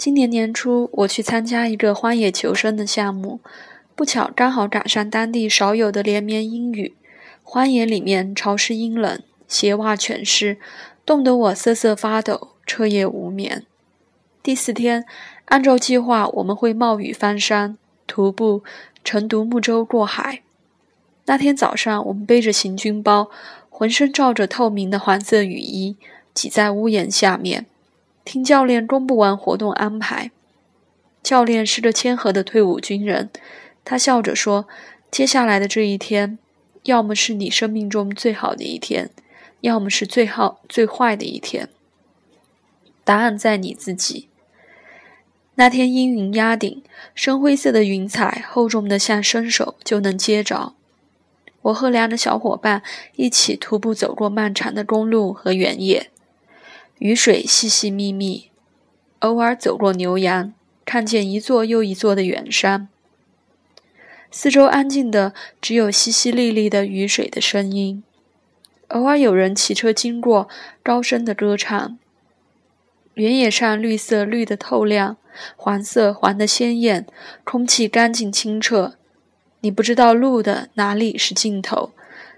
今年年初，我去参加一个荒野求生的项目，不巧刚好赶上当地少有的连绵阴雨。荒野里面潮湿阴冷，鞋袜全湿，冻得我瑟瑟发抖，彻夜无眠。第四天，按照计划，我们会冒雨翻山、徒步乘独木舟过海。那天早上，我们背着行军包，浑身罩着透明的黄色雨衣，挤在屋檐下面。听教练公布完活动安排，教练是个谦和的退伍军人，他笑着说：“接下来的这一天，要么是你生命中最好的一天，要么是最好最坏的一天。答案在你自己。”那天阴云压顶，深灰色的云彩厚重的像伸手就能接着。我和两个小伙伴一起徒步走过漫长的公路和原野。雨水细细密密，偶尔走过牛羊，看见一座又一座的远山。四周安静的，只有淅淅沥沥的雨水的声音。偶尔有人骑车经过，高声的歌唱。原野上绿色绿的透亮，黄色黄的鲜艳，空气干净清澈。你不知道路的哪里是尽头，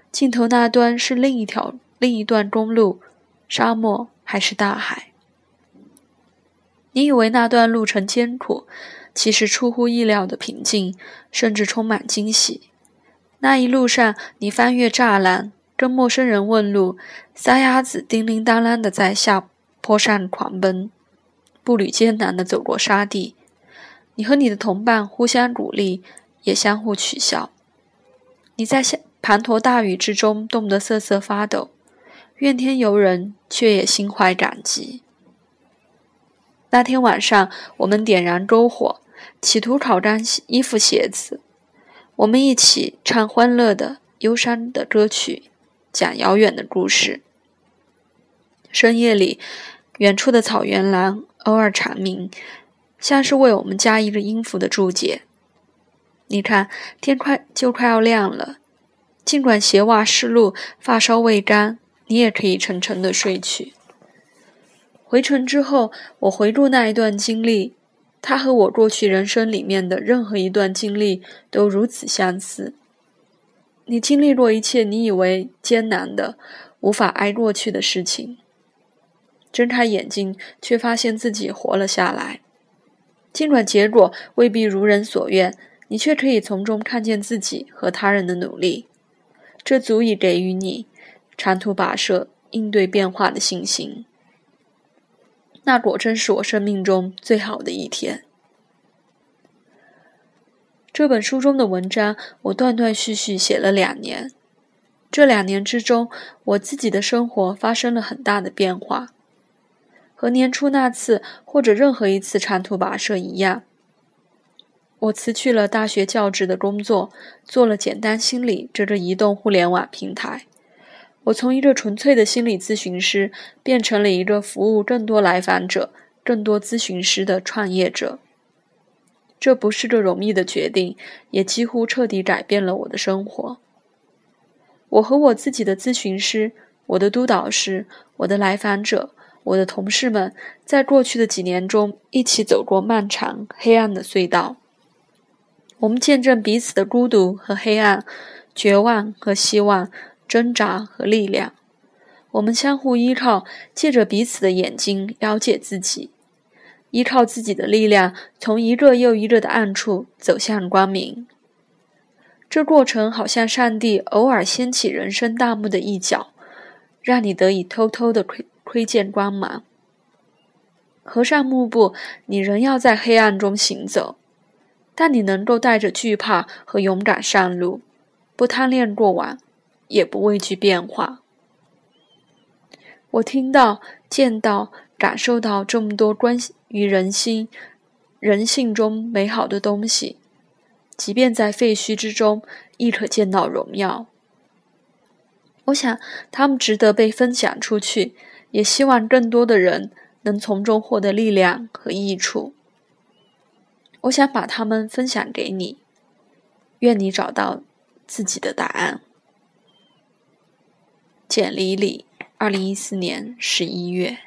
尽头那端是另一条另一段公路，沙漠。还是大海。你以为那段路程艰苦，其实出乎意料的平静，甚至充满惊喜。那一路上，你翻越栅栏，跟陌生人问路，撒丫子叮铃当啷的在下坡上狂奔，步履艰难的走过沙地。你和你的同伴互相鼓励，也相互取笑。你在下滂沱大雨之中冻得瑟瑟发抖。怨天尤人，却也心怀感激。那天晚上，我们点燃篝火，企图烤干衣服、鞋子。我们一起唱欢乐的、忧伤的歌曲，讲遥远的故事。深夜里，远处的草原狼偶尔蝉鸣，像是为我们加一个音符的注解。你看，天快就快要亮了，尽管鞋袜湿漉，发梢未干。你也可以沉沉的睡去。回程之后，我回顾那一段经历，它和我过去人生里面的任何一段经历都如此相似。你经历过一切你以为艰难的、无法挨过去的事情，睁开眼睛，却发现自己活了下来。尽管结果未必如人所愿，你却可以从中看见自己和他人的努力，这足以给予你。长途跋涉、应对变化的信心，那果真是我生命中最好的一天。这本书中的文章，我断断续续写了两年。这两年之中，我自己的生活发生了很大的变化，和年初那次或者任何一次长途跋涉一样。我辞去了大学教职的工作，做了简单心理这个移动互联网平台。我从一个纯粹的心理咨询师变成了一个服务更多来访者、更多咨询师的创业者。这不是个容易的决定，也几乎彻底改变了我的生活。我和我自己的咨询师、我的督导师、我的来访者、我的同事们，在过去的几年中一起走过漫长黑暗的隧道。我们见证彼此的孤独和黑暗、绝望和希望。挣扎和力量，我们相互依靠，借着彼此的眼睛了解自己，依靠自己的力量，从一个又一个的暗处走向光明。这过程好像上帝偶尔掀起人生大幕的一角，让你得以偷偷的窥窥见光芒。合上幕布，你仍要在黑暗中行走，但你能够带着惧怕和勇敢上路，不贪恋过往。也不畏惧变化。我听到、见到、感受到这么多关于人心、人性中美好的东西，即便在废墟之中，亦可见到荣耀。我想，他们值得被分享出去，也希望更多的人能从中获得力量和益处。我想把它们分享给你，愿你找到自己的答案。简里里，二零一四年十一月。